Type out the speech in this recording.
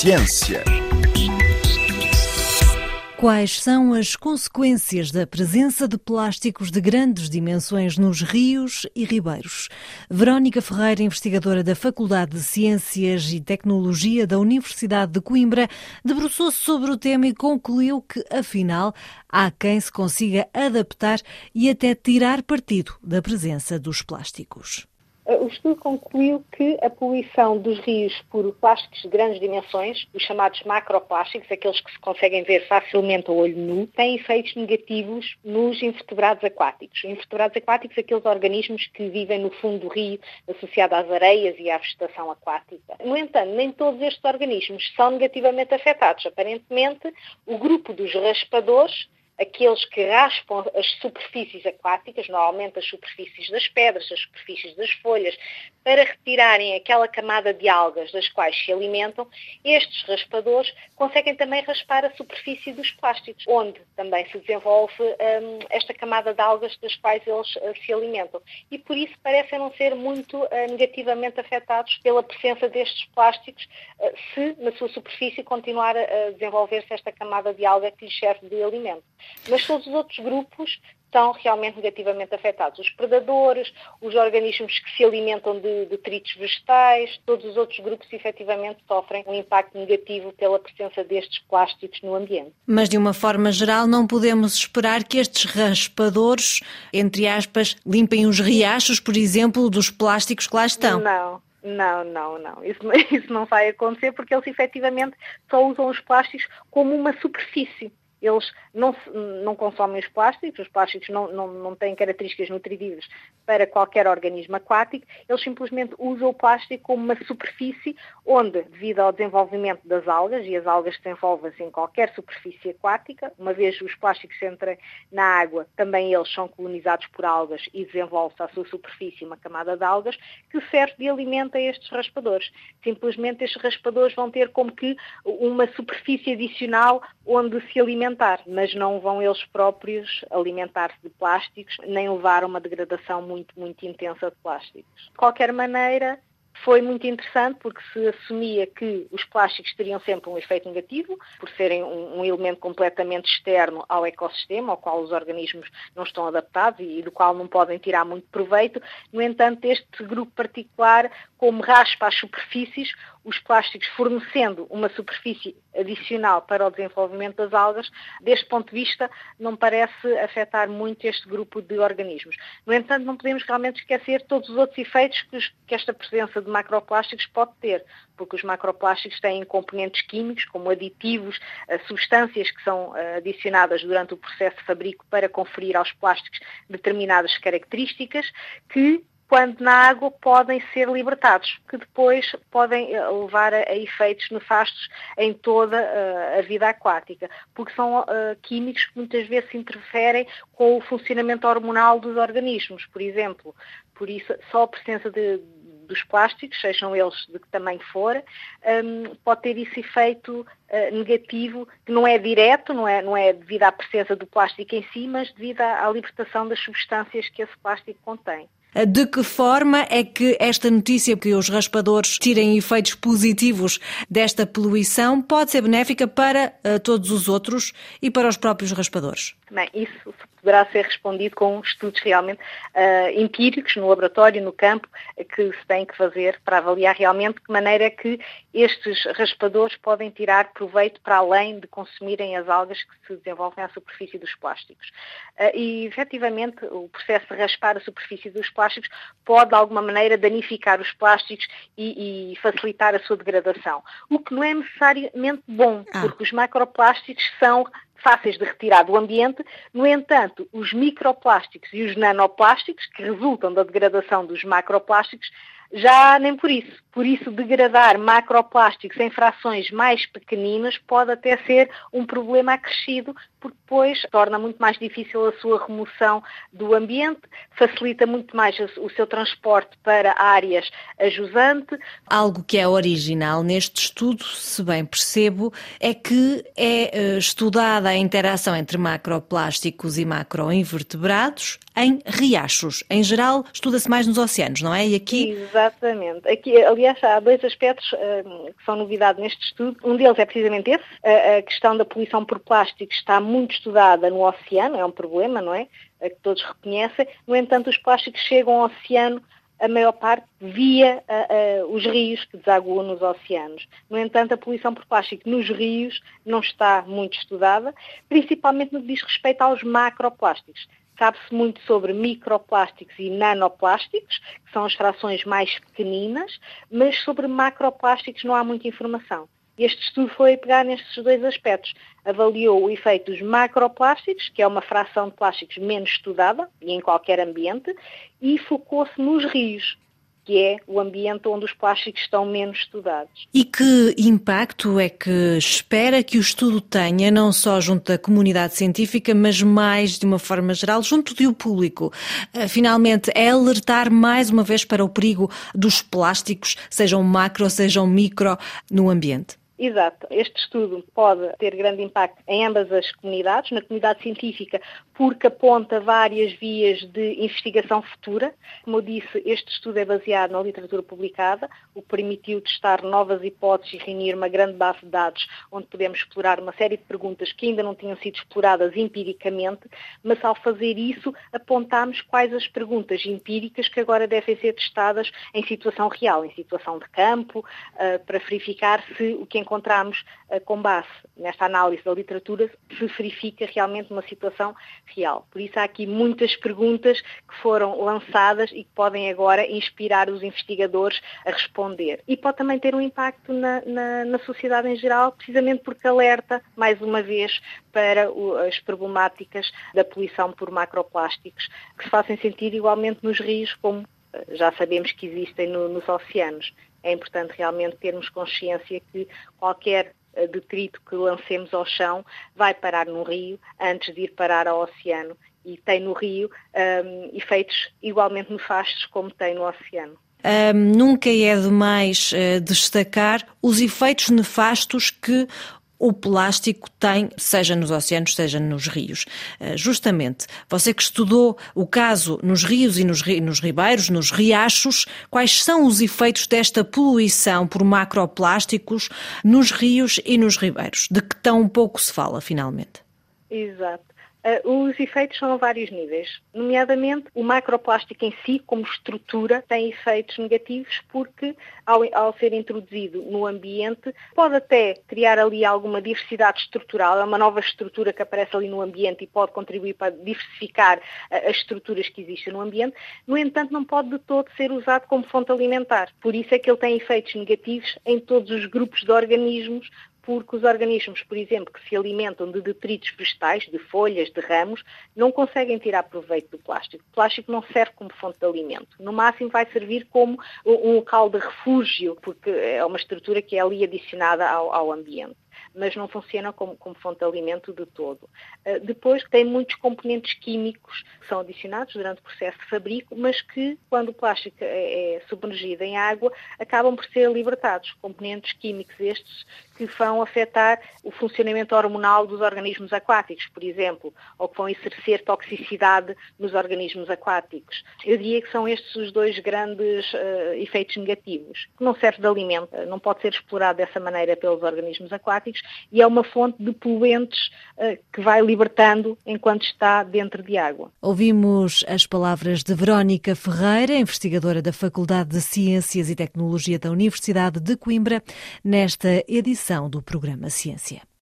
Ciência. Quais são as consequências da presença de plásticos de grandes dimensões nos rios e ribeiros? Verónica Ferreira, investigadora da Faculdade de Ciências e Tecnologia da Universidade de Coimbra, debruçou-se sobre o tema e concluiu que, afinal, há quem se consiga adaptar e até tirar partido da presença dos plásticos. Eh, o estudo concluiu que a poluição dos rios por plásticos de grandes dimensões, os chamados macroplásticos, aqueles que se conseguem ver facilmente ao olho nu, tem efeitos negativos nos invertebrados aquáticos. Invertebrados aquáticos, aqueles organismos que vivem no fundo do rio, associados às areias e à vegetação aquática. No entanto, nem todos estes organismos são negativamente afetados. Aparentemente, o grupo dos raspadores aqueles que raspam as superfícies aquáticas, normalmente as superfícies das pedras, as superfícies das folhas, para retirarem aquela camada de algas das quais se alimentam, estes raspadores conseguem também raspar a superfície dos plásticos, onde também se desenvolve um, esta camada de algas das quais eles uh, se alimentam. E por isso parecem não ser muito uh, negativamente afetados pela presença destes plásticos, uh, se na sua superfície continuar a desenvolver-se esta camada de alga que lhes serve de alimento. Mas todos os outros grupos estão realmente negativamente afetados. Os predadores, os organismos que se alimentam de detritos vegetais, todos os outros grupos efetivamente sofrem um impacto negativo pela presença destes plásticos no ambiente. Mas de uma forma geral não podemos esperar que estes raspadores, entre aspas, limpem os riachos, por exemplo, dos plásticos que lá estão. Não. Não, não, não. Isso, isso não vai acontecer porque eles efetivamente só usam os plásticos como uma superfície eles não, não consomem os plásticos, os plásticos não, não, não têm características nutritivas para qualquer organismo aquático, eles simplesmente usam o plástico como uma superfície onde, devido ao desenvolvimento das algas, e as algas desenvolvem-se em qualquer superfície aquática, uma vez os plásticos entrem na água, também eles são colonizados por algas e desenvolve-se à sua superfície uma camada de algas que serve de alimento a estes raspadores. Simplesmente estes raspadores vão ter como que uma superfície adicional onde se alimentam alimentar, mas não vão eles próprios alimentar-se de plásticos, nem levar a uma degradação muito, muito intensa de plásticos. De qualquer maneira, foi muito interessante porque se assumia que os plásticos teriam sempre um efeito negativo, por serem um, um, elemento completamente externo ao ecossistema, ao qual os organismos não estão adaptados e, e do qual não podem tirar muito proveito. No entanto, este grupo particular, como raspa as superfícies, os plásticos fornecendo uma superfície adicional para o desenvolvimento das algas, deste ponto de vista, não parece afetar muito este grupo de organismos. No entanto, não podemos realmente esquecer todos os outros efeitos que, esta presença de macroplásticos pode ter, porque os macroplásticos têm componentes químicos, como aditivos, eh, substâncias que são eh, adicionadas durante o processo de fabrico para conferir aos plásticos determinadas características que quando na água podem ser libertados, que depois podem eh, levar a, efeitos nefastos em toda uh, a vida aquática, porque são uh, químicos que muitas vezes interferem com o funcionamento hormonal dos organismos, por exemplo. Por isso, só a presença de, dos plásticos, sejam eles de que tamanho for, um, pode ter esse efeito negativo, que não é direto, não é, não é devido à presença do plástico em si, mas devido à libertação das substâncias que esse plástico contém. De que forma é que esta notícia que os raspadores tirem efeitos positivos desta poluição pode ser benéfica para uh, todos os outros e para os próprios raspadores? Bem, isso poderá ser respondido com estudos realmente uh, empíricos no laboratório, no campo, que se tem que fazer para avaliar realmente de que maneira é que estes raspadores podem tirar proveito para além de consumirem as algas que se desenvolvem à superfície dos plásticos. Uh, e, efetivamente, o processo de raspar a superfície dos plásticos pode, de alguma maneira, danificar os plásticos e, e facilitar a sua degradação. O que não é necessariamente bom, ah. porque os macroplásticos são fáceis de retirar do ambiente, no entanto, os microplásticos e os nanoplásticos, que resultam da degradação dos macroplásticos, já nem por isso. Por isso, degradar macroplásticos em frações mais pequeninas pode até ser um problema acrescido, porque depois torna muito mais difícil a sua remoção do ambiente, facilita muito mais o seu transporte para áreas ajusante. Algo que é original neste estudo, se bem percebo, é que é eh, estudada a interação entre macroplásticos e macroinvertebrados em riachos. Em geral, estuda-se mais nos oceanos, não é? E aqui Exatamente. Aqui, aliás, há dois aspectos uh, que são novidade neste estudo. Um deles é precisamente esse. A, a questão da poluição por plásticos está muito estudada no oceano, é um problema, não é? que todos reconhecem. No entanto, os plásticos chegam ao oceano a maior parte via uh, uh, os rios que desaguam nos oceanos. No entanto, a poluição por plástico nos rios não está muito estudada, principalmente no que diz respeito aos macroplásticos. Sabe-se muito sobre microplásticos e nanoplásticos, que são as frações mais pequeninas, mas sobre macroplásticos não há muita informação. Este estudo foi pegar nestes dois aspectos. Avaliou o efeito dos macroplásticos, que é uma fração de plásticos menos estudada, e em qualquer ambiente, e focou-se nos rios, que é o ambiente onde os plásticos estão menos estudados. E que impacto é que espera que o estudo tenha, não só junto da comunidade científica, mas mais de uma forma geral, junto do público? Eh, finalmente, é alertar mais uma vez para o perigo dos plásticos, sejam macro, sejam micro, no ambiente? Exato. Este estudo pode ter grande impacto em ambas as comunidades, na comunidade científica, porque aponta várias vias de investigação futura. Como eu disse, este estudo é baseado na literatura publicada, o que permitiu testar novas hipóteses e reunir uma grande base de dados onde podemos explorar uma série de perguntas que ainda não tinham sido exploradas empiricamente, mas ao fazer isso apontamos quais as perguntas empíricas que agora devem ser testadas em situação real, em situação de campo, eh, para verificar se o que encontramos eh, com base nesta análise da literatura se verifica realmente uma situação real. Por isso há aqui muitas perguntas que foram lançadas e que podem agora inspirar os investigadores a responder. E pode também ter um impacto na, na, na sociedade em geral, precisamente porque alerta, mais uma vez, para o, as problemáticas da poluição por macroplásticos, que se fazem sentir igualmente nos rios, como eh, já sabemos que existem no, nos oceanos é importante realmente termos consciência que qualquer eh, detrito que lancemos ao chão vai parar no rio antes de ir parar ao oceano e tem no rio um, efeitos igualmente nefastos como tem no oceano. Um, nunca é demais uh, destacar os efeitos nefastos que o plástico tem, seja nos oceanos, seja nos rios. Eh, justamente, você que estudou o caso nos rios e nos, nos ribeiros, nos riachos, quais são os efeitos desta poluição por macroplásticos nos rios e nos ribeiros, de que tão pouco se fala, finalmente? Exato. Uh, os efeitos são a vários níveis, nomeadamente o macroplástico em si, como estrutura, tem efeitos negativos porque, ao, ao, ser introduzido no ambiente, pode até criar ali alguma diversidade estrutural, é uma nova estrutura que aparece ali no ambiente e pode contribuir para diversificar uh, as estruturas que existem no ambiente, no entanto, não pode de todo ser usado como fonte alimentar. Por isso é que ele tem efeitos negativos em todos os grupos de organismos, porque os organismos, por exemplo, que se alimentam de detritos vegetais, de folhas, de ramos, não conseguem tirar proveito do plástico. O plástico não serve como fonte de alimento. No máximo vai servir como um local de refúgio, porque é uma estrutura que é ali adicionada ao, ao ambiente mas não funciona como, como fonte de alimento de todo. Uh, depois tem muitos componentes químicos que são adicionados durante o processo de fabrico, mas que, quando o plástico é, é submergido em água, acabam por ser libertados. Componentes químicos estes que vão afetar o funcionamento hormonal dos organismos aquáticos, por exemplo, ou que vão exercer toxicidade nos organismos aquáticos. Eu diria que são estes os dois grandes uh, efeitos negativos. Não serve de alimento, não pode ser explorado dessa maneira pelos organismos aquáticos e é uma fonte de poluentes uh, que vai libertando enquanto está dentro de água. Ouvimos as palavras de Verónica Ferreira, investigadora da Faculdade de Ciências e Tecnologia da Universidade de Coimbra, nesta edição do programa Ciência.